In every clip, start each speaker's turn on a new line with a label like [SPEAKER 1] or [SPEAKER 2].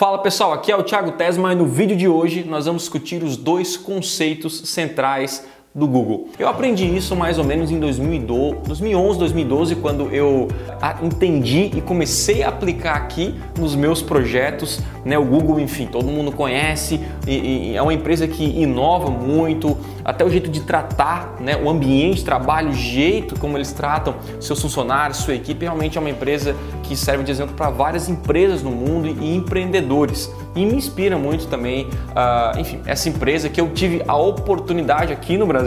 [SPEAKER 1] Fala pessoal, aqui é o Thiago Tesma e no vídeo de hoje nós vamos discutir os dois conceitos centrais do Google. Eu aprendi isso mais ou menos em 2011, 2012, quando eu ah, entendi e comecei a aplicar aqui nos meus projetos. Né? O Google, enfim, todo mundo conhece, e, e é uma empresa que inova muito, até o jeito de tratar né? o ambiente de trabalho, o jeito como eles tratam seus funcionários, sua equipe, realmente é uma empresa que serve de exemplo para várias empresas no mundo e empreendedores e me inspira muito também, uh, enfim, essa empresa que eu tive a oportunidade aqui no Brasil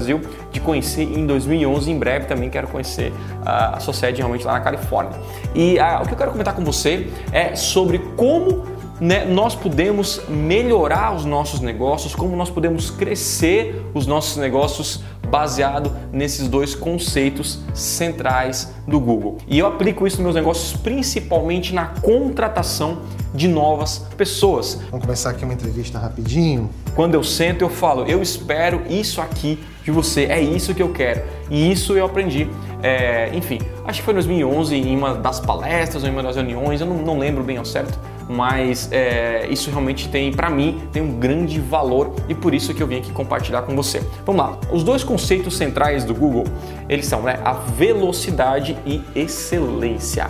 [SPEAKER 1] de conhecer em 2011. Em breve também quero conhecer uh, a sua sede realmente lá na Califórnia. E uh, o que eu quero comentar com você é sobre como né, nós podemos melhorar os nossos negócios, como nós podemos crescer os nossos negócios baseado nesses dois conceitos centrais do Google. E eu aplico isso nos meus negócios principalmente na contratação de novas pessoas.
[SPEAKER 2] Vamos começar aqui uma entrevista rapidinho.
[SPEAKER 1] Quando eu sento, eu falo, eu espero isso aqui de você, é isso que eu quero. E isso eu aprendi, é, enfim, acho que foi em 2011, em uma das palestras ou em uma das reuniões, eu não, não lembro bem ao certo, mas é, isso realmente tem, para mim, tem um grande valor e por isso que eu vim aqui compartilhar com você. Vamos lá, os dois conceitos centrais do Google, eles são né, a velocidade e excelência.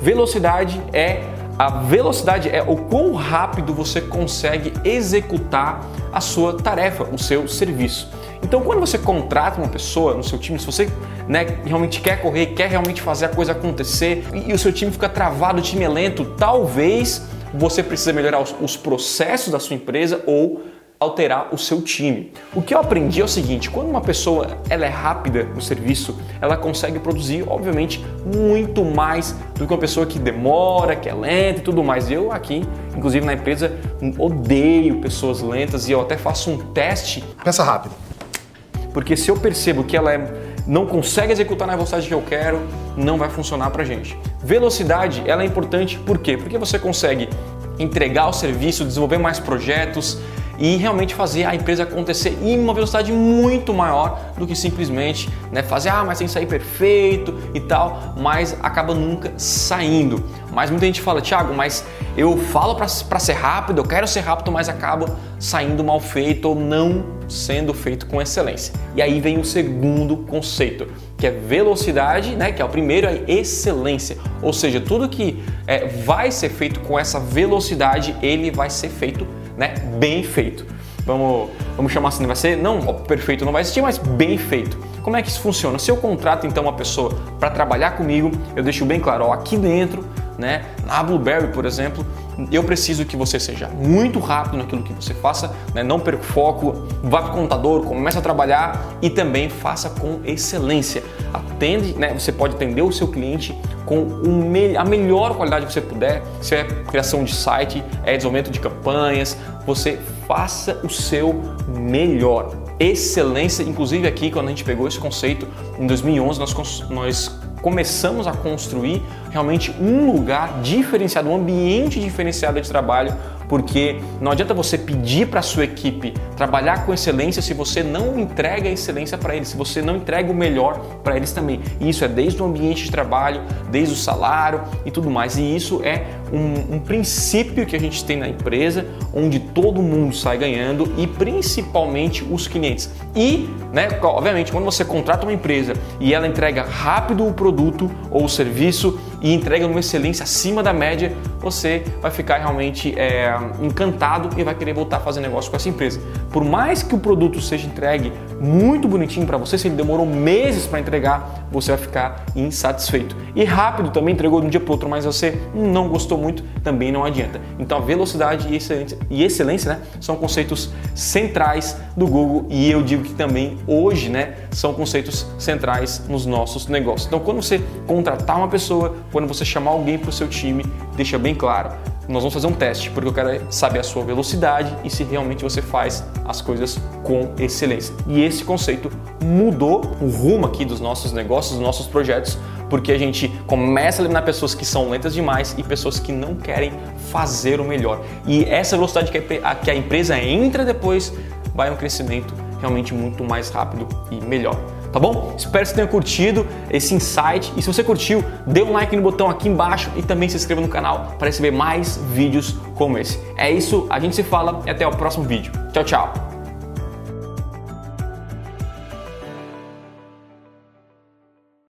[SPEAKER 1] Velocidade é a velocidade é o quão rápido você consegue executar a sua tarefa, o seu serviço. Então, quando você contrata uma pessoa no seu time, se você né, realmente quer correr, quer realmente fazer a coisa acontecer e, e o seu time fica travado, o time é lento, talvez você precise melhorar os, os processos da sua empresa ou alterar o seu time. O que eu aprendi é o seguinte, quando uma pessoa ela é rápida no serviço, ela consegue produzir, obviamente, muito mais do que uma pessoa que demora, que é lenta e tudo mais. Eu aqui, inclusive na empresa, odeio pessoas lentas e eu até faço um teste.
[SPEAKER 2] Pensa rápido.
[SPEAKER 1] Porque se eu percebo que ela é, não consegue executar na velocidade que eu quero, não vai funcionar pra gente. Velocidade, ela é importante por quê? Porque você consegue entregar o serviço, desenvolver mais projetos, e realmente fazer a empresa acontecer em uma velocidade muito maior do que simplesmente né, fazer, ah, mas tem que sair perfeito e tal, mas acaba nunca saindo. Mas muita gente fala, Thiago, mas eu falo para ser rápido, eu quero ser rápido, mas acaba saindo mal feito ou não sendo feito com excelência. E aí vem o segundo conceito, que é velocidade, né, que é o primeiro, é excelência. Ou seja, tudo que é, vai ser feito com essa velocidade, ele vai ser feito né? Bem feito. Vamos, vamos chamar assim, vai ser, não, perfeito não vai existir, mas bem feito. Como é que isso funciona? Se eu contrato então uma pessoa para trabalhar comigo, eu deixo bem claro, ó, aqui dentro, né, na Blueberry, por exemplo, eu preciso que você seja muito rápido naquilo que você faça, né, não perca o foco, vá para o contador, comece a trabalhar e também faça com excelência. Atende, né, você pode atender o seu cliente com a melhor qualidade que você puder, se é criação de site, é desenvolvimento de campanhas, você faça o seu melhor. Excelência, inclusive aqui quando a gente pegou esse conceito em 2011 nós, nós começamos a construir realmente um lugar diferenciado, um ambiente diferenciado de trabalho porque não adianta você pedir para a sua equipe trabalhar com excelência se você não entrega a excelência para eles, se você não entrega o melhor para eles também. E isso é desde o ambiente de trabalho, desde o salário e tudo mais. E isso é um, um princípio que a gente tem na empresa, onde todo mundo sai ganhando e principalmente os clientes. E, né, obviamente, quando você contrata uma empresa e ela entrega rápido o produto ou o serviço e entrega numa excelência acima da média, você vai ficar realmente é, encantado e vai querer voltar a fazer negócio com essa empresa. Por mais que o produto seja entregue muito bonitinho para você, se ele demorou meses para entregar, você vai ficar insatisfeito. E rápido também entregou de um dia para outro, mas você não gostou muito, também não adianta. Então a velocidade e excelência, e excelência né, são conceitos centrais do Google e eu digo que também hoje né, são conceitos centrais nos nossos negócios. Então quando você contratar uma pessoa, quando você chamar alguém para o seu time, deixa bem claro nós vamos fazer um teste, porque eu quero saber a sua velocidade e se realmente você faz as coisas com excelência. E esse conceito mudou o rumo aqui dos nossos negócios, dos nossos projetos, porque a gente começa a eliminar pessoas que são lentas demais e pessoas que não querem fazer o melhor. E essa velocidade que a, empresa entra depois vai um crescimento realmente muito mais rápido e melhor. Tá bom? Espero que você tenha curtido esse insight e se você curtiu, dê um like no botão aqui embaixo e também se inscreva no canal para receber mais vídeos como esse. É isso, a gente se fala e até o próximo vídeo. Tchau, tchau!